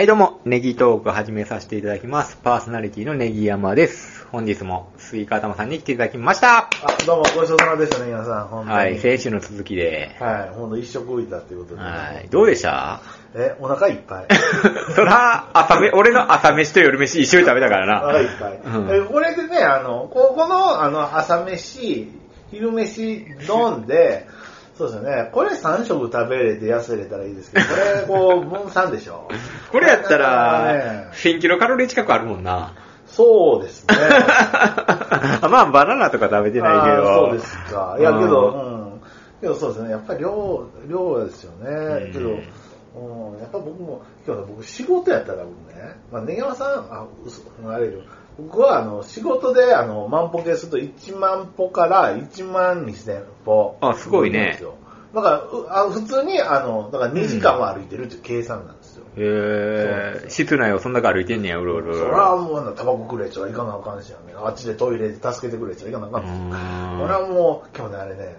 はい、どうも、ネギトーク始めさせていただきます。パーソナリティのネギ山です。本日もスイカ頭さんに来ていただきました。あ、どうも、ごちそうさまでしたね、皆さん。本当に。はい、先週の続きで。はい、ほんと一食浮いたっていうことで、ね。はい、どうでした？え、お腹いっぱい。そら、朝め、俺の朝飯と夜飯一緒に食べたからな。お腹いっぱい。うんえこれでね、あの、ここの、あの、朝飯、昼飯飲んで、そうですよね。これ3食食べれて痩せれたらいいですけど、これ、こう、分散でしょ。これやったら、ね1000キロカロリー近くあるもんな。そうですね。まあ、バナナとか食べてないけど。そうですか。いや、けど、ううん。けどそうですね。やっぱり量、量ですよね。うんけど、うん、やっぱ僕も、今日僕仕事やったら僕ね、まあ、根山さん、あ、嘘、あれよ。僕は、あの、仕事で、あの、万歩計すると1万歩から1万2000歩。あすごいね。だから、うあ普通に、あの、だから2時間は歩いてるっていう計算なんですよ。へー、室内をそんな歩いてんねや、うろうろ。それはもうあの、タバコくれちゃいかなあかんしやね。あっちでトイレで助けてくれちゃいかなあかんし。俺はもう、今日ね、あれね、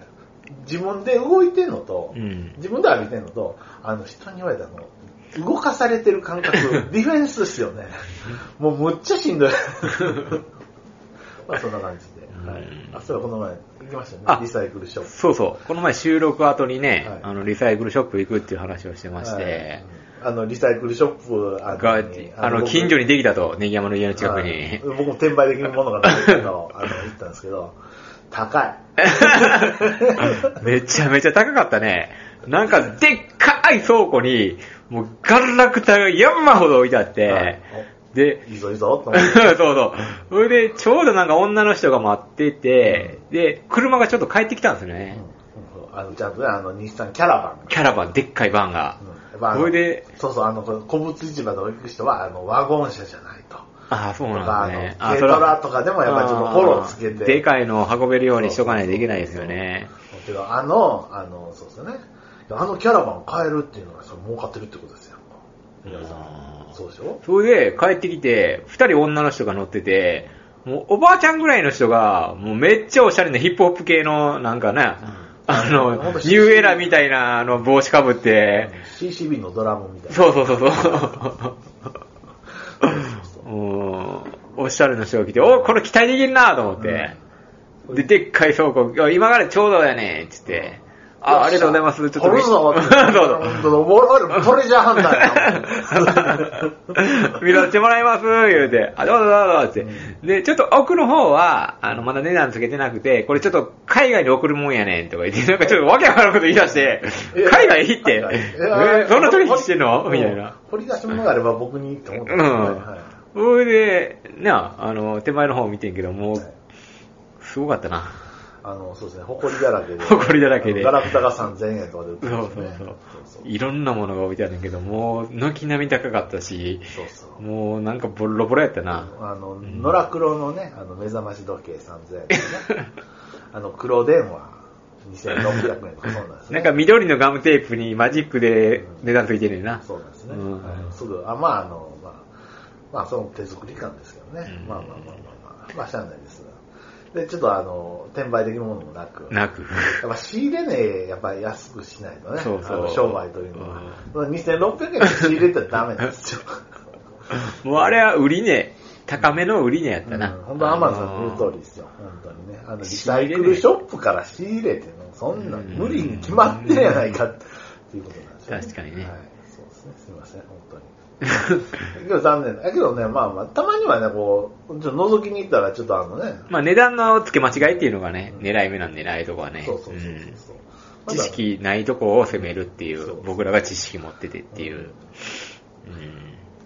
自分で動いてんのと、うん自分で歩いてんのと、あの、人に言われたの、動かされてる感覚、ディフェンスですよね。もうむっちゃしんどい。まあそんな感じで。はいうん。あ、そうこの前行きましたあね。リサイクルショップ。そうそう。この前収録後にね、はいあの、リサイクルショップ行くっていう話をしてまして、はいあの、リサイクルショップ、あが、あの、近所ににできたと、ネギ山の家の近くに。はい僕も転売できるものがないけど、あの、行ったんですけど、高い。めちゃめちゃ高かったね。なんか、でっかい倉庫に、もう、ガラクタが山ほど置いてあって、はいで、いいぞいいぞ、そうて。そう。それで、ちょうどなんか女の人が待ってて、で、車がちょっと帰ってきたんですよね。うんあの、ちゃんとね、あの、日産キャラバン。キャラバン、でっかいバンが。うんまあそれで、そうそう、あの、古物市場で行く人は、あの、ワゴン車じゃないと。ああ、そうなんあの、ですね。軽トラとかでもやっぱりちょっとフォローつけて。でかいのを運べるようにしとかないといけないですよね。けど、あの、あの、そうですよね。あのキャラバンを買えるっていうのは、それ儲かってるってことですよ。皆さん。そうでしょ？それで帰ってきて、二人女の人が乗ってて、もうおばあちゃんぐらいの人が、もうめっちゃおしゃれなヒップホップ系の、なんかね、あの、ニューエラーみたいなあの帽子かぶって、CCB のドラムみたいな。そうそうそうそう。うんおしゃれな人が来て、おこれ期待できるなと思って。で、でっかい倉庫、今からちょうどやねつって。あ、ありがとうございます。ちょっと取るぞって。そうそう。本当だ俺俺トレジャーハンターや見させてもらいます、言うて。あ、どうぞどうぞ、って。で、ちょっと奥の方は、あの、まだ値段つけてなくて、これちょっと海外に送るもんやねん、とか言って、なんかちょっとわけわからんこと言い出して、え海外行って、え、どんな取引してんの？みたいな。。掘り出し物があれば僕にって思ってうますね。んはい。それで、なあ、あの、手前の方見てんけど、もう、すごかったな。あの、そうですね、埃だらけで。埃だらけでガラクタが3000円とかで売ってますね。そうそう。そういろんなものが置いてあるんだけど、もう、軒並み高かったし、そうそう。もうなんかボロボロやったな。あの、野良黒のね、あの、目覚まし時計3000円ですね。あの、黒電話2600円とかそうなんですね。なんか緑のガムテープにマジックで値段ついてるねんな。そうなんですね。うんはいすぐ、あ、まあ、あの、まあ、まあ、その手作り感ですけどね。うんまあまあまあまあまあ、まあ、しゃあないです。で、ちょっとあの、転売できるものもなく。なく。やっぱ仕入れね、やっぱり安くしないとね。そうそう商売というのは。2600円で仕入れたらダメなんですよ。もうあれは売り値、高めの売り値やったな。本当アマゾンの言う通りですよ。本当にね。あの、リサイクルショップから仕入れての、そんな無理に決まってるやないかっていうことなんですよ、確かにねはい。そうですね。すみません、本当に。けど残念。だ。けどね、まあまあ、たまにはね、こう、ちょっと覗きに行ったら、ちょっとあのね、まあ値段の付け間違いっていうのがね、狙い目なんでないとこはね。そうそうそうそう知識ないとこを攻めるっていそうう、僕らが知識持っててっていう。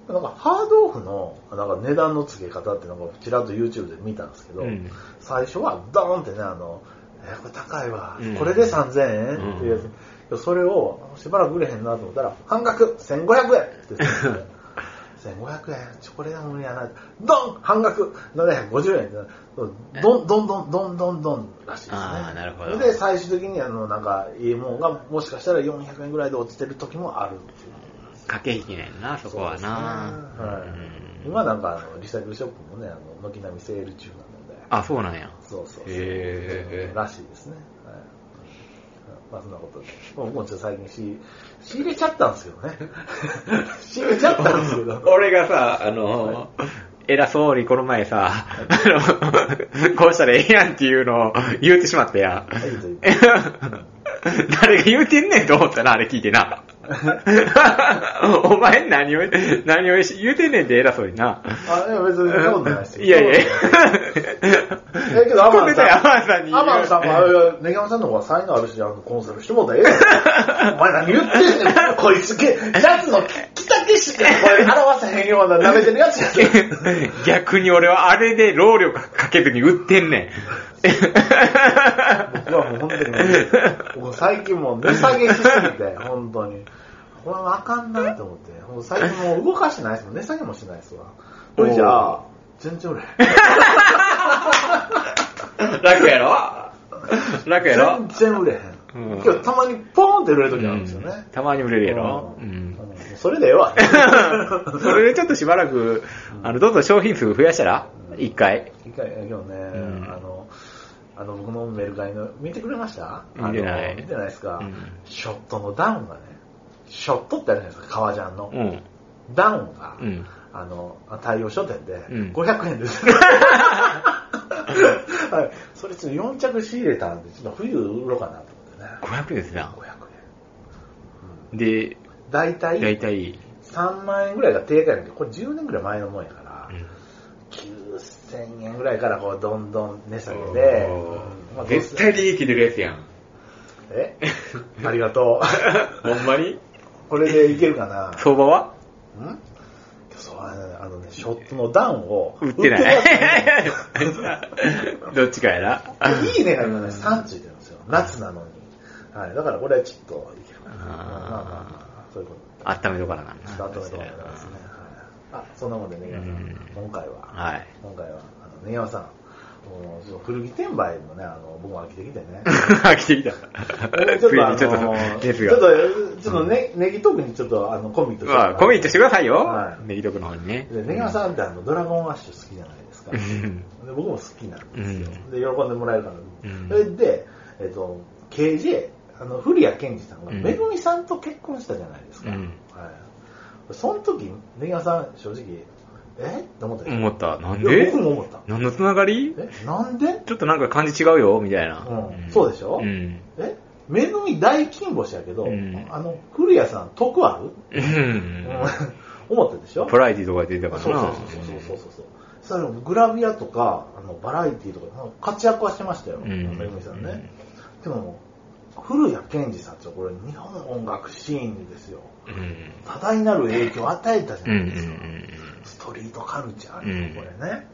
うん。なんかハードオフのなんか値段の付け方ってなんかちらっと YouTube で見たんですけど、うん。最初はドーンってね、あの、えーこれ高いわ、うん。これで3000円っていうやつ、それをしばらく売れへんなと思ったら、半額 !1500 円って言って1500 円ちょこれでも無理やな。ドン半額 !750 円どんどんどんどんどんどんらしいですね。あーなるほどで、最終的にあの、なんか、いいもんがもしかしたら400円ぐらいで落ちてる時もあるっていう。駆け引きなんやな、そこはな。今なんかあのリサイクルショップもね、あの軒並みセール中なので。あ、そうなんや。そうそうそう。へーらしいですね。はいまあそんなことで。僕もちょっと最近仕仕入れちゃったんですけどね。仕入れちゃったんですけど。俺がさ、あの、偉そうにこの前さ、あの、こうしたらええやんっていうのを言うてしまったや 誰が言うてんねんと思ったな、あれ聞いてな。お前何を、何を言うてんねんって偉そうにな。あ、いや別にそんないですよ。いやいや。えけど、アマンさん。アマンさんにアマンさんも、あれ、ネギマさんの方が才能あるし、あの、コンサルしてもらったらええやん。お前何言ってんねん。こいつ、けシャツの着丈しかこれ表せへんような舐めてるやつやで。逆に俺はあれで労力かけずに売ってんねん。僕はもう本当に、もう最近もう値下げしすぎて、本当に。これはあかんなと思って。もう最近もう動かしてないですもん。値下げもしてないですわ。これじゃあ、全然売れ。楽やろ？楽やろ？全然売れへん。うん今日たまにポーンって売れる時あるんですよね。たまに売れるやろううんん。それでええわ。それでちょっとしばらく、あの、どんどん商品数増やしたら？一回。一回、今日ね、うんあの、あの、僕のメルカリの、見てくれました？見てない見てないですか、うんショットのダウンがね、ショットってあるじゃないですか、革ジャンの。うん。ダウンが、うん。あの、太陽書店でうん500円です。はい。それちょっと4着仕入れたんで、ちょっと冬売ろうかなとね。500ですな。500円。で、大体だいたい、3万円ぐらいが定価やんけど、これ10年ぐらい前のもんやから、うん9000円ぐらいからこうどんどん値下げで、うんまあ絶対利益出るやつやん。え？ありがとう。ほんまに？これでいけるかな？相場は？ん？そうあのねあのね、ショットのダウンを売ってない売ってます。どっちかやな。いいねが今ね、3ついてるんですよ。夏なのに。はい。だからこれはちょっといけるかな。あーまあまあまあ、そういうこと。温めとかなんな。ちょっと後でと思いますね。はい。あ、そんなもんでね、皆さんうん今回は、はい。今回は、あの、ね山さん、もう古着転売もね、あの、僕も飽きてきてね。飽きてきた。ちょっとあの、ちょっと。ちょっと、ちょっとね、ネギトークにちょっとあの、コミットまあ、コミットしてくださいよは。いネギトクの方にね。で、ネギ山さんってあの、ドラゴンアッシュ好きじゃないですか。うんで僕も好きなんですよ。うんで、喜んでもらえるから。うんそれで、えっ、と、KJ、あの、古谷健二さんが、うんめぐみさんと結婚したじゃないですか。うんはい。その時、ネギ山さん、正直、え？って思ったでしょ？思った。なんで？僕も思った。何のつながり？え、なんで？ちょっとなんか感じ違うよ、みたいな。うんそうでしょ？うん。え？めぐみ大金星やけど、うんあの、古谷さん、得ある？うん。思ったでしょ？プライディとか出てたからな。そうそうそうそうそうそう。それグラビアとか、あのバラエティとか、活躍はしてましたよ、うんめぐみさんね。でも、古谷健二さんってこれ日本音楽シーンにですよ、うん。多大なる影響を与えたじゃうん。うんないですか。うんストリートカルチャーこれね。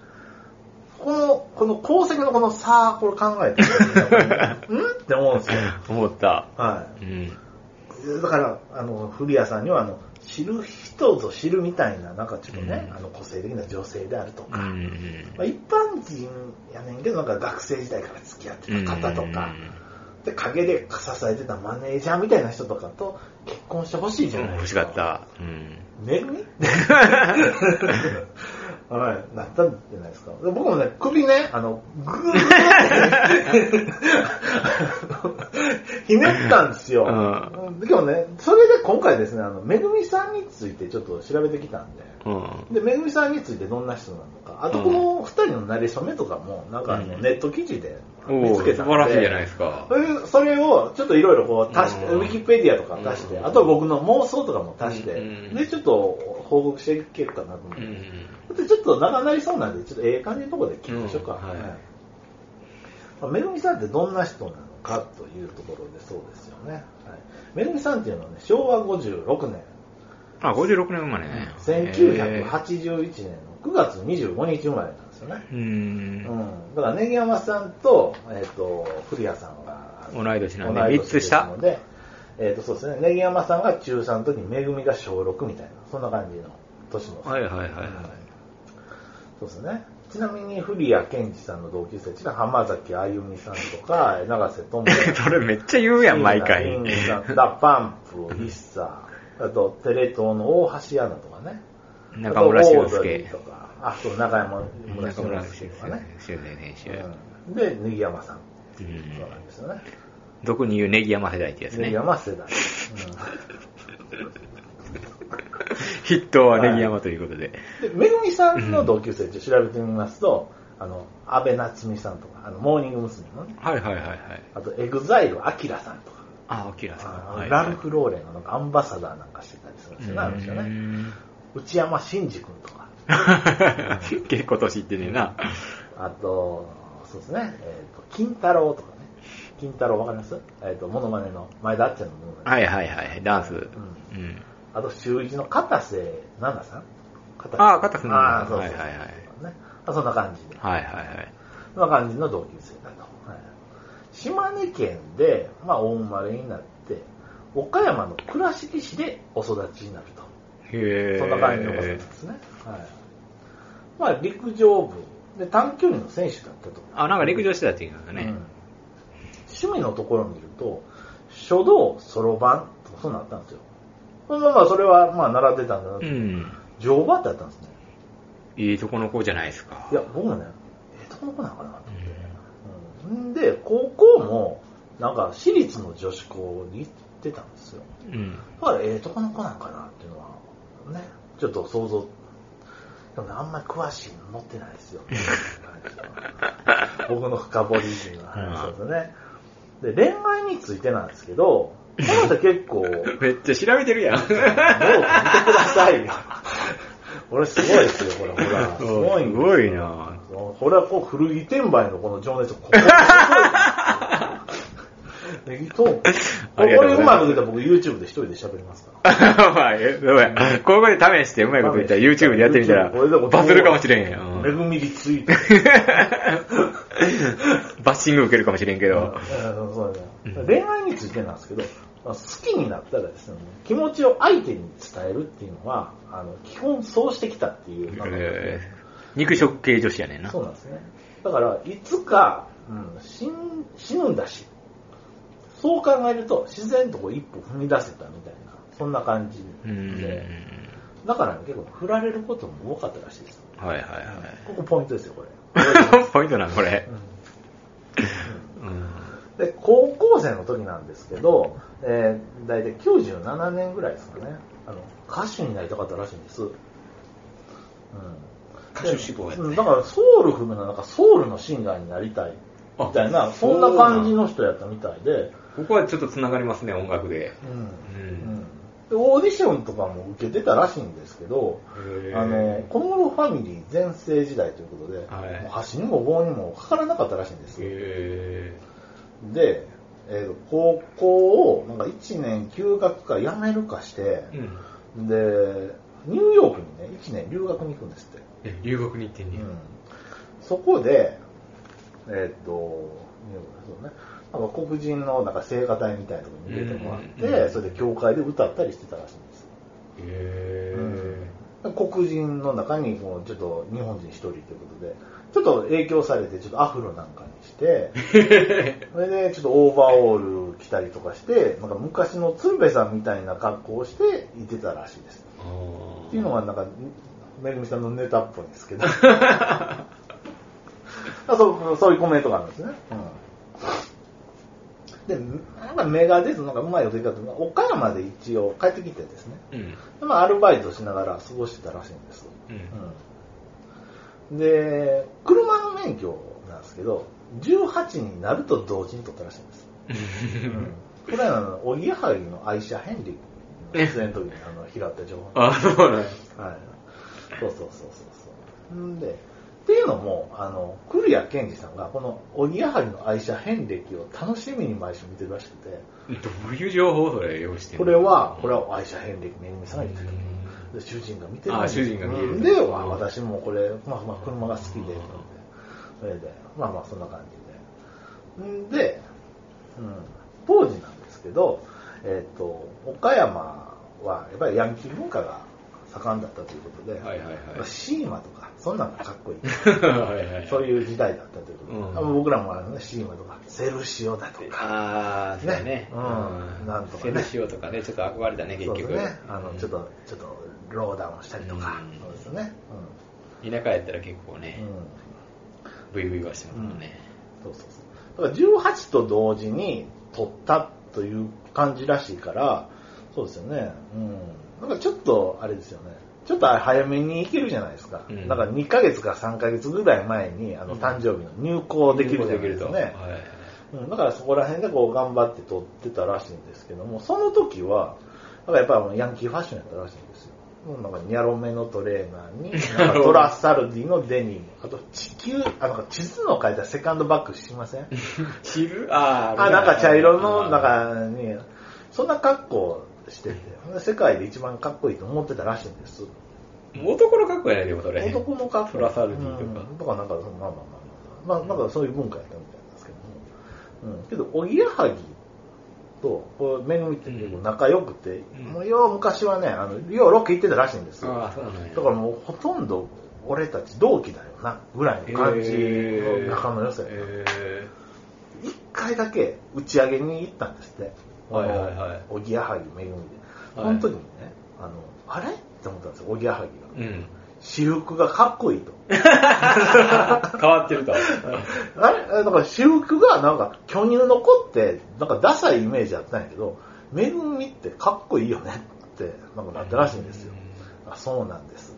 この、この功績のこの差、これ考えて、うん？って思うんですよ。うん。思った。はうん。い。だから、あの、古谷さんには、あの、知る人ぞ知るみたいな、なんかちょっとね、うんあの、個性的な女性であるとか、うん。まあ、一般人やねんけど、なんか学生時代から付き合ってた方とか、で、陰で支えてたマネージャーみたいな人とかと結婚してほしいじゃない欲ですか。しかった。うん。めぐみはい、なったんじゃないですか。で僕もね、首ね、あの、ぐーって、ひねったんですよ。うでもね、それで今回ですね、あの、めぐみさんについてちょっと調べてきたんで、うん。で、めぐみさんについてどんな人なのか、あとこの二人の馴れ初めとかも、なんかあのうん。ネット記事で見つけたんで、晴らしいじゃないですか。それをちょっといろいろこう足して、うん。ウィキペディアとか足して、うん。あとは僕の妄想とかも足して、うん。で、ちょっと報告していけるかなと思って。うん。でちょっと長なりそうなんで、ちょっとええ感じのところで聞きましょうか。うんはいまあめぐみさんってどんな人なのかというところでそうですよね。はい、めぐみさんっていうのはね、昭和56年、あ、56年生まれね。1981年の9月25日生まれなんですよね。う。うんん。だから、ネギ山さんと、えっ、と、古谷さんが、同い年なんで同い年三つ下ので、えっ、と、そうですね、ネギ山さんが中3の時に、めぐみが小6みたいな、そんな感じの年の。はいはいはいはい。そうですね。ちなみに、古谷健二さんの同級生っていうのは、浜崎あゆみさんとか、永瀬智也それめっちゃ言うやん、毎回。DA PUMP、ISSA、あと、テレ東の大橋アナとかね。中村俊あとオードリ介ー。とか、あ、そう、中山村俊中村俊介介とかね。で、ネギ山さん。うそうんなんですよね。俗に言うネギ山世代ってやつネギね。山世代。筆頭はネギ山ということで。うん、で、めぐみさんの同級生って調べてみますと、あの、安倍なつみさんとか、あの、モーニング娘。のね、はいはいはいはい。あと、 EXILE、AKIRAさんとか、あ、 AKIRAさん。あはいラルフ・ローレンのなんかアンバサダーなんかしてたりするんですよね、あの人うね。ん内山信二君とか、結構年いってねえな。あと、そうですね、えっ、と、キンタローとかね。キンタローわかります？えっ、と、モノマネの、前田あっちゃんのモノマネ。はいはいはい。ダンス。うん。あと、シューイチの片瀬那奈さん？片ああ片瀬那奈ああ、そうそう。はいはいはいそんな感じで。はいはいはい。そんな感じの同級生だと。はい島根県で、まあ、大生まれになって、岡山の倉敷市でお育ちになると。へえ。そんな感じの方なんですね。はい。まあ、陸上部で短距離の選手だったと。あ、なんか陸上してたっていうのがうんね。趣味のところを見ると、書道、そろばんとかそうなったんですよ。まあまあ、それはまあ習ってたんだなと。うん。乗馬ってあったんですね。いいとこの子じゃないですか。いや、僕もね、ええとこの子なのかなと思って。うん、で、高校も、なんか、私立の女子校に行ってたんですよ。うん。だから、ええとこの子なんかなっていうのは、ね、ちょっと想像、でもね、あんまり詳しいの載ってないですよ。僕の深掘りっていうのは話ですよね。で、恋愛についてなんですけど、この人結構、めっちゃ調べてるやん。ノート見てくださいよ。俺すごいですよ、これ、ほら。すごいんですよすごいなこれはこう古着転売のこの情熱をここネギトーク。こありがとうまくいったら僕 YouTube で一人で喋りますから。まあ、えごめんここで試してうまいこと言ったら YouTube でやってみたら、これでもバズるかもしれんやん。めぐみリツイート。バッシング受けるかもしれんけど。うんそうね恋愛についてなんですけど、まあ好きになったらですね、気持ちを相手に伝えるっていうのは、あの基本そうしてきたっていうえー肉食系女子やねんな。そうなんですね。だから、いつか、うん、死ん死ぬんだし、そう考えると、自然とこう一歩踏み出せたみたいな、そんな感じうん。で、だから、ね、結構振られることも多かったらしいです。はいはいここポイントですよ、これ。はい。ポイントなのこれ。うんうん。で、高校生の時なんですけど、えー、大体97年ぐらいですかね、あの、歌手になりたかったらしいんです。うん。歌手志望やねうんだから、ソウルフルな、なんかソウルのシンガーになりたい、みたいな、あそんな感じの人やったみたいで、ここはちょっと繋がりますね、音楽で。うんうんオーディションとかも受けてたらしいんですけど、あの、小室ファミリー全盛時代ということで、はいもう箸にも棒にもかからなかったらしいんですよ。へで、えーと高校をなんか1年休学か辞めるかしてー、うん。で、ニューヨークにね、1年留学に行くんですって。え、留学に行ってんねやうんそこで、えっ、と、ニューヨークそうね、なんか黒人のなんか聖歌隊みたいなところに入れてもらって、うんうんうんそれで教会で歌ったりしてたらしいんです。へ黒人の中にこうちょっと日本人一人ということで、ちょっと影響されて、ちょっとアフロなんかにして、ー。それでちょっとオーバーオール着たりとかして、なんか昔の鶴瓶さんみたいな格好をしていてたらしいです。っていうのがなんか、めぐみさんのネタっぽいんですけど。あ そうそういうコメントがあるんですね。うん、で、なんかメガデズなんかうまいこと言い方で岡山で一応帰ってきてですね。うん。でまあ、アルバイトしながら過ごしてたらしいんです。うん。うんで、車の免許なんですけど、18になると同時に取ったらしいんです。これはあの、おぎやはぎの愛車ヘンリーの出演の時にあの拾った情報。あ、そうなんやはい。そうそうそうそうそう。んで、っていうのも、あの、古谷健二さんが、この、おぎやはぎの愛車遍歴を楽しみに毎週見てるらしくて、どういう情報それ用意してこれは、これは愛車遍歴めぐみさんが言ってた。で主人が見てるあ主人が見てる。うんで、わ私もこれ、まあまあ車が好きで、それで、まあまあそんな感じで。んで、うん、当時なんですけど、えっ、と、岡山はやっぱりヤンキー文化が盛んだったということで、はいはいはいシーマとか、そんなのがかっこいい。はいはい。そういう時代だったということで、うん僕らもあの、ね、シーマとか、セルシオだとか、ああ、そうだねね。うんなんとかねセルシオとかね、ちょっと憧れたね、結局。ね、あの、ちょっと、ちょっと、ローダウンしたりとか、うんそうですね。田舎やったら結構うん。ねう、んブイブイはしてますもんね。そうそうそう。だから18と同時に、取ったという感じらしいから、そうですよね。うん。なんかちょっと、あれですよね。ちょっと早めに行けるじゃないですか。うん。なんか2ヶ月か3ヶ月ぐらい前に、あの、誕生日の入校できるじゃないですかね。はい。うん、だからそこら辺でこう頑張って撮ってたらしいんですけども、その時は、だからやっぱりヤンキーファッションやったらしいんですよ。なんかニャロメのトレーナーに、なんかトラッサルディのデニム、あと地球、あなんか地図の書いたセカンドバッグしません？知る？あー。あ、なんか茶色のあー。中に、そんな格好してて、世界で一番かっこいいと思ってたらしいんです。男の格好やないでもそれ。男の格好。トラサルディとかうんとかなんか、まあまあまあまあ、まあ、なんかそういう文化やったみたいなんですけども。うん。けど、おぎやはぎと、こう、めぐみって仲良くて、うんもうよう昔はね、あの、ようロケ行ってたらしいんですよ。ああ、そうなんや。だからもうほとんど俺たち同期だよな、ぐらいの感じの仲の良さやった。え一回だけ打ち上げに行ったんですって。はいはいはいおぎやはぎめぐみで。はいその時にね、あの、あれ？って思ったんですよ、おぎやはぎが。ーうん。私服がかっこいいと。変わってると。あれ？だから私服がなんか巨乳の子ってなんかダサいイメージあったんやけど、めぐみってかっこいいよねってなんかなったらしいんですよ。あそうなんです。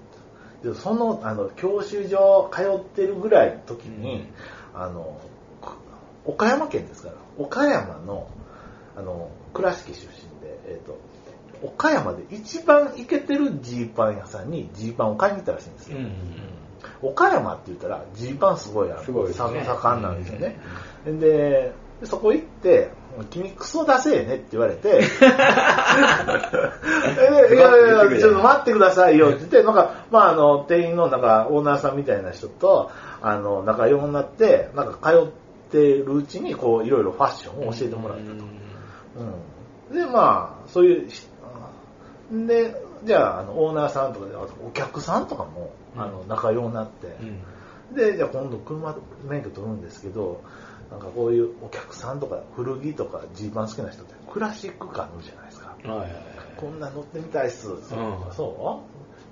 でそのあの教習所通ってるぐらいの時に、あのく岡山県ですから岡山のあの倉敷出身で、えー、と岡山で一番イケてるジーパン屋さんにジーパンを買いに行ったらしいんですよ。うん。岡山って言ったらジーパンすごいあるすごいね盛んなんですよね。ででそこ行って、君クソ出せえねって言われて、えいやいやいや、ちょっと待ってくださいよって言って、なんか、まあ、あの、店員のなんか、オーナーさんみたいな人と、あの、仲良くなって、なんか通ってるうちに、こう、いろいろファッションを教えてもらったと。うん。で、まあ、そういうし、で、じゃあ、あの、オーナーさんとかで、あとお客さんとかも、あの、仲良くなって、うん。で、じゃあ今度車免許取るんですけど、なんかこういうお客さんとか古着とかジーパン好きな人ってクラシック感あるじゃないですか。はいはいはい。こんなん乗ってみたいっす。そ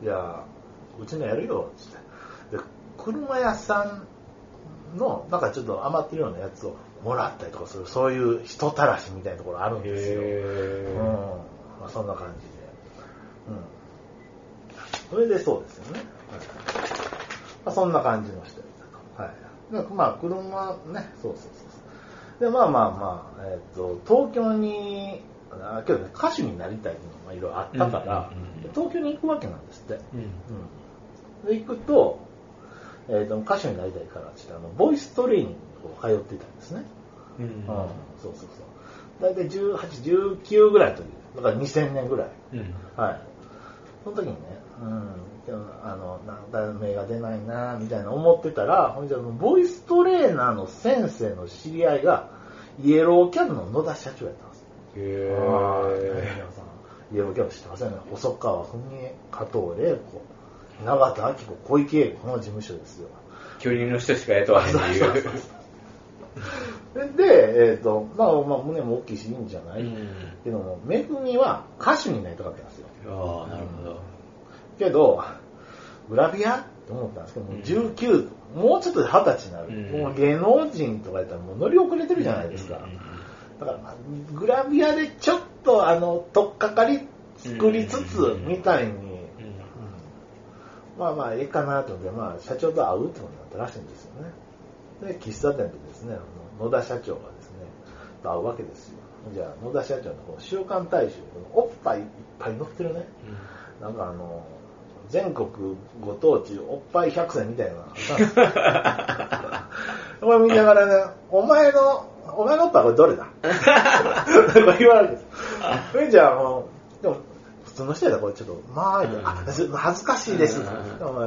う？いや、うちのやるよ、つって。で、車屋さんの、なんかちょっと余ってるようなやつをもらったりとかする、そういう人たらしみたいなところあるんですよ。へうん。まあそんな感じで。うん。それでそうですよね。はいまあ、そんな感じの人だったと。はい。でまあ、車ね、そうそうそうそう。で、まあまあまあ、えっ、と、東京に、あけどね、歌手になりたいのがまあいろいろあったから、うんうんうん東京に行くわけなんですって。うん。うん。で、行くと、えっ、と、歌手になりたいからって言って、あの、ボイストレーニングを通ってたんですね。うん。うん、そうそうそう。大体18、19ぐらいの時、だから2000年ぐらい。うん。はい。その時にね、うん、でもあの、なんだ、目が出ないな、みたいな思ってたら、ほんじゃ、ボイストレーナーの先生の知り合いが、イエローキャブの野田社長やったんです。へはいーイエローキャブ知ってませんね。細川文江、加藤玲子、永田明子、小池栄子の事務所ですよ。巨人の人しか雇わへんっていう。で、えっ、と、まあ、まあ、胸も大きいし、いいんじゃない、うん。けども、めぐみは歌手になりたかったんですよ。ああ、なるほど。けど、グラビアって思ったんですけど、もう19、もうちょっとで20歳になる。うんもう芸能人とか言ったらもう乗り遅れてるじゃないですか。うんだから、まあグラビアでちょっと、あの、とっかかり作りつつう、んみたいに、うんうんまあまあ、ええかなと思って、まあ、社長と会うってことになったらしいんですよね。で、喫茶店でですね、野田社長がですね、と会うわけですよ。じゃあ、野田社長のこの週刊大衆、このおっぱいいっぱい乗ってるね。なんかあの、全国ご当地おっぱい百選みたいな。これ見ながらね、お前の、お前のおっぱいこれどれだ？とか言われるんです。それじゃあもう、でも、普通の人やったらこれちょっと、まあ、あ、恥ずかしいです。うんや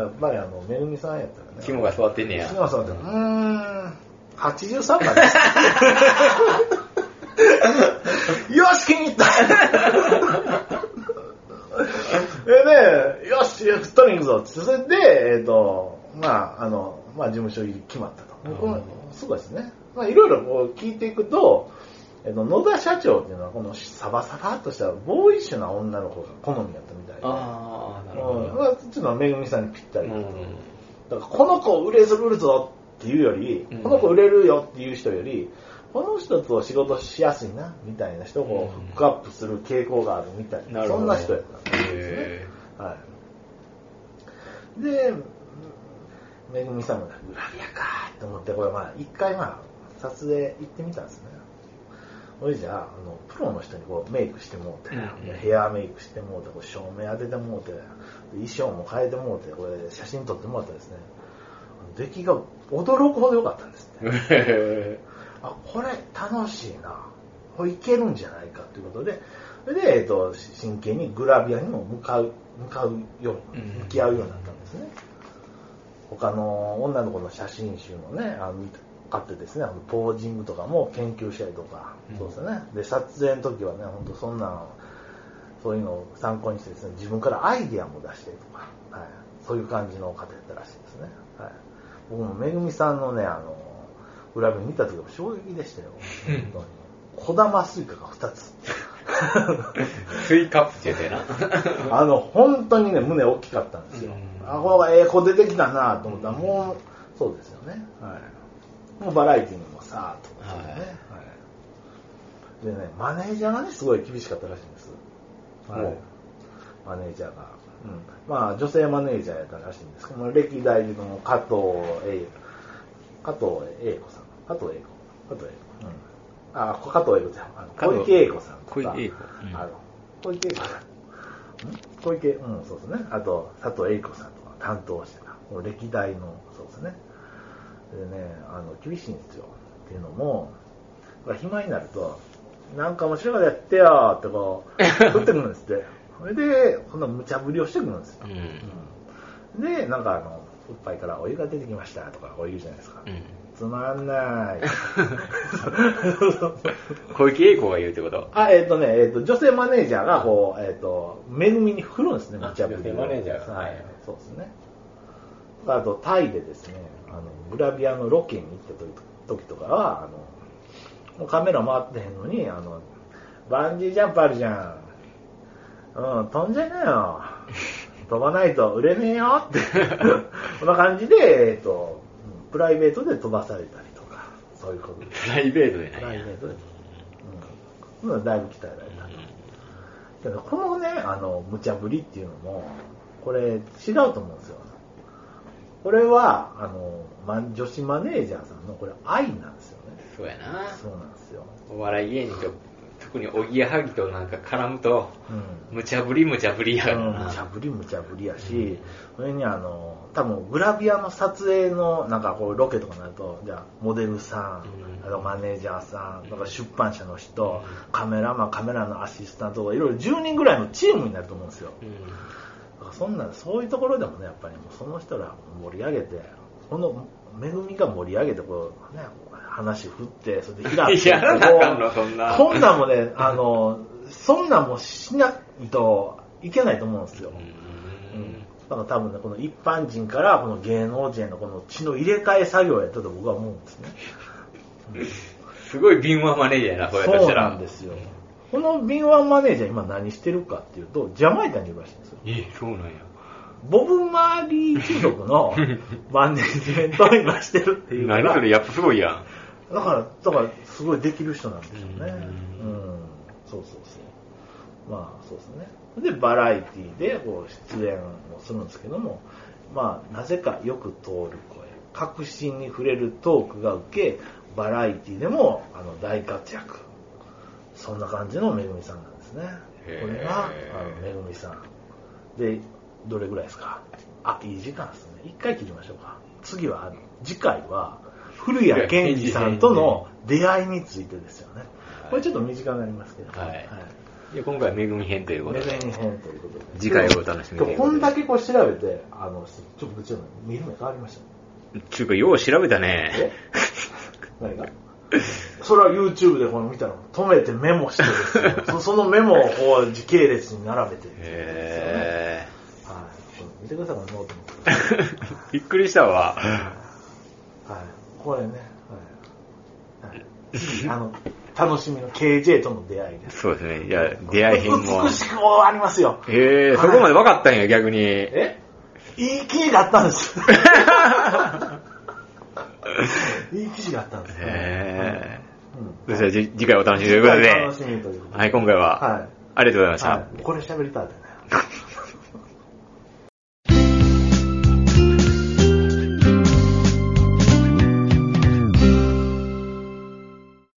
っぱりあの、めぐみさんやったらね。肝が座ってんねや。杉村さんって、うーん、83番です。よし、気に入ったえで、よし、取りに行くぞって。それで、えっ、と、まあ、あの、まあ、事務所入り決まったと。そうですね。まあ、いろいろこう聞いていくと、えっ、と、野田社長っていうのは、このサバサバっとしたボーイッシュな女の子が好みだったみたいで。ああ、なるほうんど。まあちょっとめぐみさんにぴったりだと。うんだからこの子売れるぞっていうより、うんこの子売れるよっていう人より、この人と仕事しやすいな、みたいな人をフックアップする傾向があるみたいな、なるほどそんな人やったんですね。へはい。で、めぐみさんも、グラビアかと思って、これまあ、一回まあ、撮影行ってみたんですね。それじゃあ、あの、プロの人にこうメイクしてもうて、うんヘアメイクしてもうて、こう照明当ててもうて、衣装も変えてもうて、これ写真撮ってもらったらですね、出来が驚くほど良かったんですね。え。あ、これ楽しいな。これいけるんじゃないかということで、それで、えっと、真剣にグラビアにも向かう、向かうよう向き合うようになったんですね。他の女の子の写真集もね、あの見買ってですね、ポージングとかも研究したりとか、うんそうですね。で、撮影の時はね、本当そんな、そういうのを参考にしてですね、自分からアイディアも出してとか、はい、そういう感じの方やったらしいですね。はい、僕もめぐみさんのね、あの、グラビア見た時は衝撃でしたよ。本当に。小玉スイカが2つ。スイカップってやつやな。あの、本当にね、胸大きかったんですよ。うんあ、これええ子出てきたなと思ったら、もう、そうですよね。はい。もうバラエティにもさーっとですよね。はいはい。でね、マネージャーがね、すごい厳しかったらしいんです。はい。マネージャーが。うん。まあ、女性マネージャーやったらしいんですけども、歴代の加藤英、加藤英子さん。加藤英子。加藤英子。うん。あ、加藤英子ちゃん。あの小池英子さんとか。小池栄子うんあの、小池栄子さん。ん？小池、うん、そうですね。あと、佐藤栄子さんとか担当してた。歴代の、そうですね。でね、あの、厳しいんですよ。っていうのも、暇になると、なんか面白いことやってよってこう、振ってくるんですって。それで、こんな無茶ぶりをしてくるんですよ。うん。うんで、なんかあの、おっぱいからお湯が出てきましたとか、こう言うじゃないですか。うん。つまんない。小池栄子が言うってこと？あ、えっ、とね、えっ、と、女性マネージャーが、こう、えっ、と、めぐみに振るんですね、あ無茶ぶりを女性マネージャーがはい。そうですね。あと、タイでですね、あの、グラビアのロケに行った時時とかは、あの、もうカメラ回ってへんのに、あの、バンジージャンプあるじゃん。うん、飛んじゃいなよ。飛ばないと売れねえよって。こんな感じで、えっ、と、うんプライベートで飛ばされたりとか、そういうこと。プライベートでプライベートで。うん。うんだいぶ鍛えられた。けど、このね、あの、無茶ぶりっていうのも、これ違うと思うんですよ。これは、あの、ま女子マネージャーさんのこれ愛なんですよね。そうやな。そうなんですよ。お笑い芸人と、特におぎやはぎとなんか絡むと、うん。無茶ぶり無茶ぶりやからうんな。無茶ぶり無茶ぶりやし、それにあの、多分グラビアの撮影のなんかこうロケとかになると、じゃあモデルさん、うんあとマネージャーさん、とか出版社の人、カメラマン、カメラのアシスタントとかいろいろ10人ぐらいのチームになると思うんですよ。そんな、そういうところでもね、やっぱりもうその人ら盛り上げて、この恵みが盛り上げて、こうね、話振って、それで開いて、やらなあかんのそんなそんなんもね、あの、そんなんもしないといけないと思うんですよ。うん。だから多分ね、この一般人からこの芸能人へのこの血の入れ替え作業やったと僕は思うんですね。すごい敏腕マネージャーやな、これとそうしたら。なんですよ。この敏腕マネージャー今何してるかっていうと、ジャマイカにいるらしいんですよ。え、そうなんや。ボブ・マーリー貴族の マネジメントを今してるっていう何それ、やっぱすごいやん。だから、だから、すごいできる人なんでしょうね。うんうん。そうそうそう。まあ、そうですね。で、バラエティでこう出演をするんですけども、まあ、なぜかよく通る声、確信に触れるトークが受け、バラエティでもあの大活躍。そんな感じのめぐみさんなんですね。これが、あの、めぐみさん。で、どれぐらいですか？あ、いい時間ですね。一回切りましょうか。次は、次回は、古谷健二さんとの出会いについてですよね。これちょっと短くなりますけど、はいいや今回、めぐみ編ということで。メゼニ編ということで。次回をお楽しみにこんだけこう調べて、あの、ちょっとちょっと見る目変わりました。ちゅうか、よう調べたねえ？何が？それは YouTube でこの見たの止めてメモしてそ そのメモをこう時系列に並べて、へはい、これ見てください、このノートー。びっくりしたわ。はい、これね、はいはい、あの、楽しみの KJ との出会いです。そうですね。じゃあ、出会い編も美。しく終わりますよ。へえ、そこまで分かったんや、逆に。え？いい記事があったんです。いい記事があったんです。へそした次回お楽しみということで、楽しみということで。はい、今回は、はい。ありがとうございました。はい。これ喋りたいね。